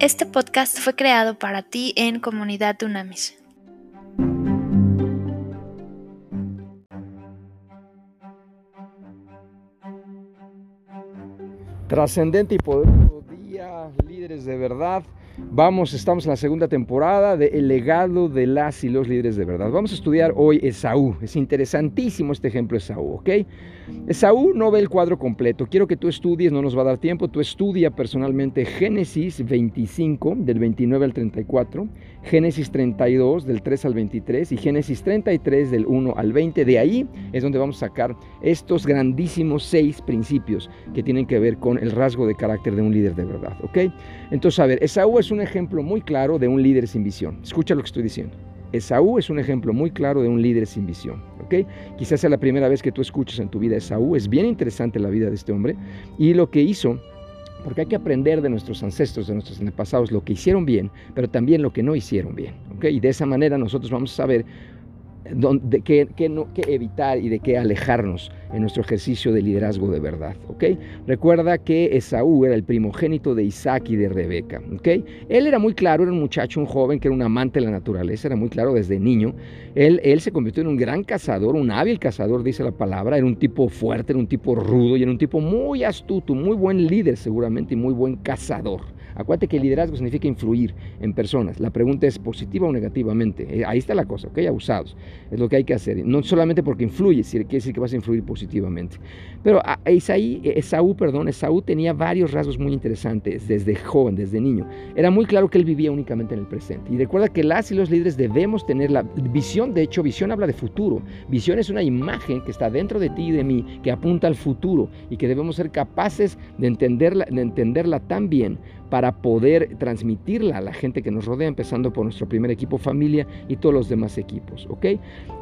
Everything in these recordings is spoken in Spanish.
Este podcast fue creado para ti en Comunidad Dunamis. Trascendente y poderoso día, líderes de verdad. Vamos, estamos en la segunda temporada de El legado de las y los líderes de verdad. Vamos a estudiar hoy Esaú. Es interesantísimo este ejemplo de Esaú, ¿ok? Esaú no ve el cuadro completo. Quiero que tú estudies, no nos va a dar tiempo. Tú estudia personalmente Génesis 25, del 29 al 34, Génesis 32, del 3 al 23 y Génesis 33, del 1 al 20. De ahí es donde vamos a sacar estos grandísimos seis principios que tienen que ver con el rasgo de carácter de un líder de verdad, ¿ok? Entonces, a ver, Esaú es un ejemplo muy claro de un líder sin visión. Escucha lo que estoy diciendo. Esaú es un ejemplo muy claro de un líder sin visión. ¿ok? Quizás sea la primera vez que tú escuchas en tu vida Esaú. Es bien interesante la vida de este hombre y lo que hizo porque hay que aprender de nuestros ancestros, de nuestros antepasados, lo que hicieron bien, pero también lo que no hicieron bien. ¿ok? Y de esa manera nosotros vamos a saber de qué, evitar y de qué alejarnos en nuestro ejercicio de liderazgo de verdad. ¿ok? Recuerda que Esaú era el primogénito de Isaac y de Rebeca. ¿ok? Él era muy claro, era un muchacho, un joven que era un amante de la naturaleza, era muy claro desde niño. Él, él se convirtió en un gran cazador, un hábil cazador, dice la palabra. Era un tipo fuerte, era un tipo rudo y era un tipo muy astuto, muy buen líder seguramente y muy buen cazador. Acuérdate que liderazgo significa influir en personas. La pregunta es positiva o negativamente. Eh, ahí está la cosa, ¿ok? Abusados. Es lo que hay que hacer. No solamente porque influye, quiere decir que vas a influir positivamente. Pero ah, Isaí, eh, Esaú, perdón, Esaú tenía varios rasgos muy interesantes desde joven, desde niño. Era muy claro que él vivía únicamente en el presente. Y recuerda que las y los líderes debemos tener la visión. De hecho, visión habla de futuro. Visión es una imagen que está dentro de ti y de mí, que apunta al futuro y que debemos ser capaces de entenderla, de entenderla tan bien para poder transmitirla a la gente que nos rodea, empezando por nuestro primer equipo familia y todos los demás equipos, ¿ok?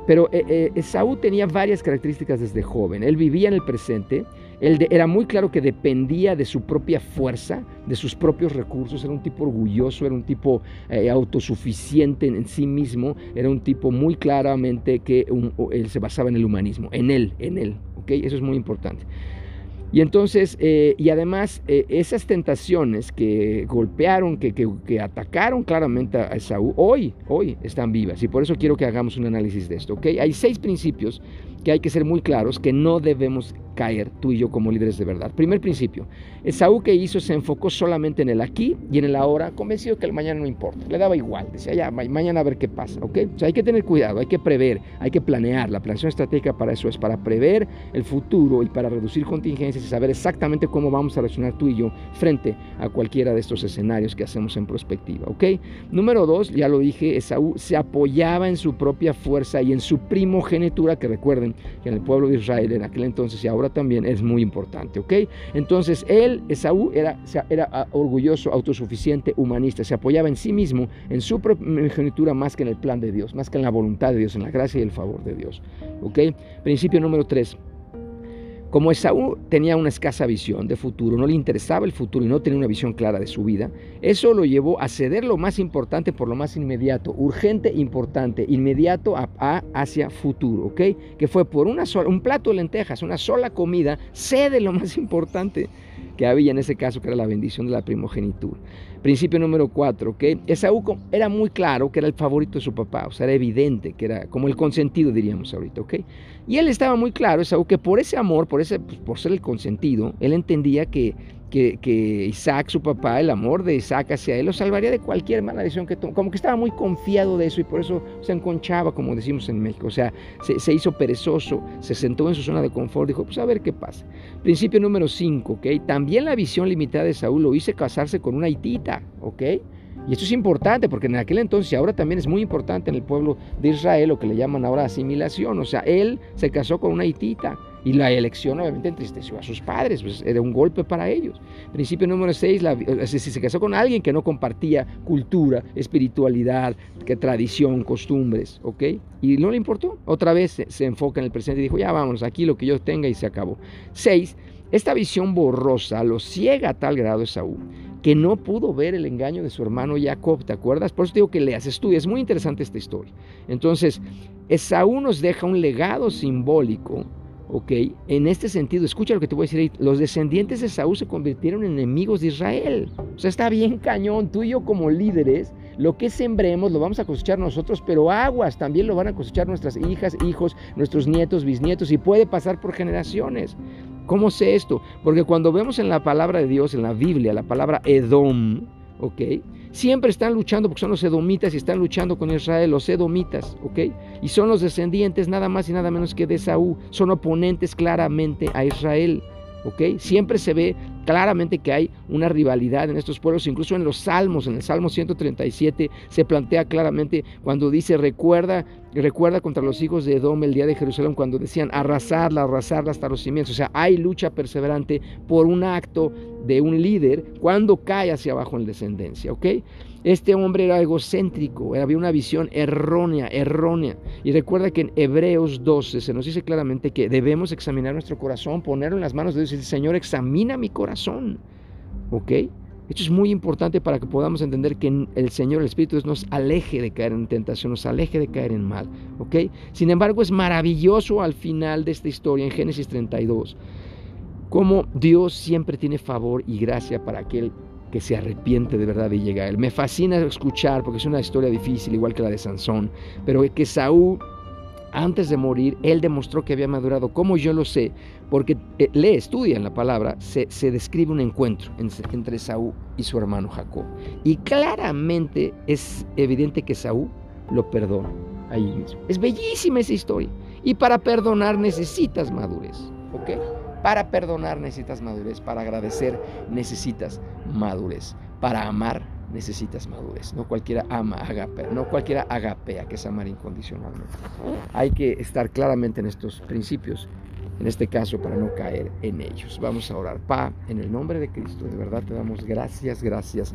Pero eh, eh, Esaú tenía varias características desde joven. Él vivía en el presente, era muy claro que dependía de su propia fuerza, de sus propios recursos, era un tipo orgulloso, era un tipo eh, autosuficiente en, sí mismo, era un tipo muy claramente que él se basaba en el humanismo, en él, en él, ¿ok? Eso es muy importante. Y entonces, eh, y además, eh, esas tentaciones que golpearon, que, que, atacaron claramente a Esaú, hoy, hoy están vivas. Y por eso quiero que hagamos un análisis de esto. ¿ok? Hay seis principios que hay que ser muy claros, que no debemos caer tú y yo como líderes de verdad. Primer principio, Esaú que hizo se enfocó solamente en el aquí y en el ahora, convencido que el mañana no importa, le daba igual, decía ya, mañana a ver qué pasa, ¿ok? O sea, hay que tener cuidado, hay que prever, hay que planear, la planeación estratégica para eso es, para prever el futuro y para reducir contingencias y saber exactamente cómo vamos a reaccionar tú y yo frente a cualquiera de estos escenarios que hacemos en perspectiva, ¿ok? Número dos, ya lo dije, Esaú se apoyaba en su propia fuerza y en su primogenitura, que recuerden que en el pueblo de Israel en aquel entonces y ahora también es muy importante, ¿ok? Entonces él, Esaú, era, era ah, orgulloso, autosuficiente, humanista, se apoyaba en sí mismo, en su primogenitura más que en el plan de Dios, más que en la voluntad de Dios, en la gracia y el favor de Dios, ¿ok? Principio número tres. Como Esaú tenía una escasa visión de futuro, no le interesaba el futuro y no tenía una visión clara de su vida, eso lo llevó a ceder lo más importante por lo más inmediato, urgente, importante, inmediato a, hacia futuro, ¿ok? Que fue por una sola, un plato de lentejas, una sola comida, cede lo más importante que había en ese caso, que era la bendición de la primogenitura. Principio número cuatro, ¿ok? Esaú era muy claro que era el favorito de su papá, o sea, era evidente que era como el consentido, diríamos ahorita, ¿ok? Y él estaba muy claro, Esaú, que por ese amor, por, ese, pues, por ser el consentido, él entendía que que, Isaac, su papá, el amor de Isaac hacia él, lo salvaría de cualquier mala decisión que tome. Como que estaba muy confiado de eso y por eso se enconchaba, como decimos en México. O sea, se, hizo perezoso, se sentó en su zona de confort, dijo, pues a ver qué pasa. Principio número 5, ¿ok? También la visión limitada de Saúl lo hizo casarse con una hitita, ¿ok? Y esto es importante porque en aquel entonces y ahora también es muy importante en el pueblo de Israel, lo que le llaman ahora asimilación. O sea, él se casó con una hitita y la elección obviamente entristeció a sus padres, pues era un golpe para ellos. Principio número 6, si se casó con alguien que no compartía cultura, espiritualidad, que tradición, costumbres, ¿ok? Y no le importó. Otra vez se, enfoca en el presente y dijo, ya vámonos, aquí lo que yo tenga y se acabó. 6. Esta visión borrosa lo ciega a tal grado Saúl que no pudo ver el engaño de su hermano Jacob, ¿te acuerdas? Por eso te digo que leas, estudias, es muy interesante esta historia. Entonces, Esaú nos deja un legado simbólico ¿ok? En este sentido, escucha lo que te voy a decir ahí, los descendientes de Saúl se convirtieron en enemigos de Israel. O sea, está bien cañón, tú y yo como líderes, lo que sembremos lo vamos a cosechar nosotros, pero aguas también lo van a cosechar nuestras hijas, hijos, nuestros nietos, bisnietos, y puede pasar por generaciones. ¿Cómo sé esto? Porque cuando vemos en la palabra de Dios, en la Biblia, la palabra Edom, ¿ok? Siempre están luchando porque son los edomitas y están luchando con Israel, los edomitas, ¿ok? Y son los descendientes nada más y nada menos que de Saúl, son oponentes claramente a Israel. ¿ok? Siempre se ve claramente que hay una rivalidad en estos pueblos, incluso en los salmos, en el Salmo 137 se plantea claramente cuando dice, recuerda, recuerda contra los hijos de Edom el día de Jerusalén, cuando decían arrasarla, arrasarla hasta los cimientos, o sea, hay lucha perseverante por un acto de un líder cuando cae hacia abajo en descendencia, ¿ok? Este hombre era egocéntrico, había una visión errónea, errónea. Y recuerda que en Hebreos 12 se nos dice claramente que debemos examinar nuestro corazón, ponerlo en las manos de Dios y decir, Señor, examina mi corazón. ¿Ok? Esto es muy importante para que podamos entender que el Señor, el Espíritu nos aleje de caer en tentación, nos aleje de caer en mal. ¿Ok? Sin embargo, es maravilloso al final de esta historia, en Génesis 32, cómo Dios siempre tiene favor y gracia para aquel que se arrepiente de verdad y llega a él. Me fascina escuchar, porque es una historia difícil, igual que la de Sansón, pero que Saúl, antes de morir, él demostró que había madurado. ¿Cómo yo lo sé? Porque eh, lee, estudia en la palabra, se, describe un encuentro entre Saúl y su hermano Jacob. Y claramente es evidente que Saúl lo perdona ahí mismo. Es bellísima esa historia. Y para perdonar necesitas madurez. ¿Ok? Para perdonar necesitas madurez, para agradecer necesitas madurez, para amar necesitas madurez. No cualquiera ama, agape, no cualquiera agapea, que es amar incondicionalmente. Hay que estar claramente en estos principios, en este caso, para no caer en ellos. Vamos a orar. Pa, en el nombre de Cristo, de verdad te damos gracias, gracias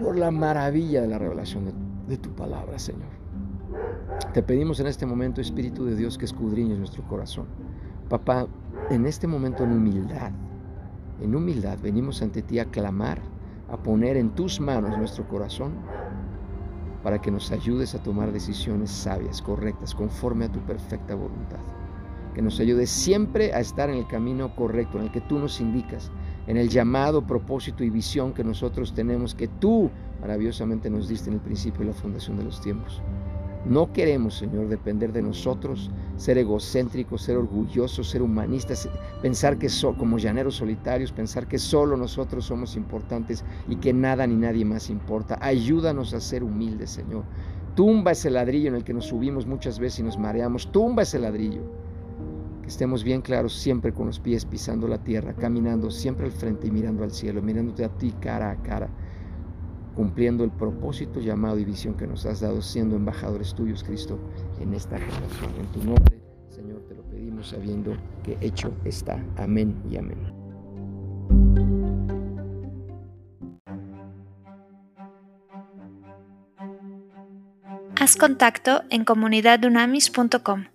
por la maravilla de la revelación de, de tu palabra, Señor. Te pedimos en este momento, Espíritu de Dios, que escudriñes nuestro corazón. Papá, en este momento en humildad, en humildad venimos ante ti a clamar, a poner en tus manos nuestro corazón para que nos ayudes a tomar decisiones sabias, correctas, conforme a tu perfecta voluntad. Que nos ayudes siempre a estar en el camino correcto, en el que tú nos indicas, en el llamado, propósito y visión que nosotros tenemos, que tú maravillosamente nos diste en el principio y la fundación de los tiempos. No queremos, Señor, depender de nosotros, ser egocéntricos, ser orgullosos, ser humanistas, pensar que so, como llaneros solitarios, pensar que solo nosotros somos importantes y que nada ni nadie más importa. Ayúdanos a ser humildes, Señor. Tumba ese ladrillo en el que nos subimos muchas veces y nos mareamos. Tumba ese ladrillo. Que estemos bien claros siempre con los pies pisando la tierra, caminando siempre al frente y mirando al cielo, mirándote a ti cara a cara cumpliendo el propósito, llamado y visión que nos has dado, siendo embajadores tuyos, Cristo, en esta generación. En tu nombre, Señor, te lo pedimos sabiendo que hecho está. Amén y amén. Haz contacto en comunidadunamis.com.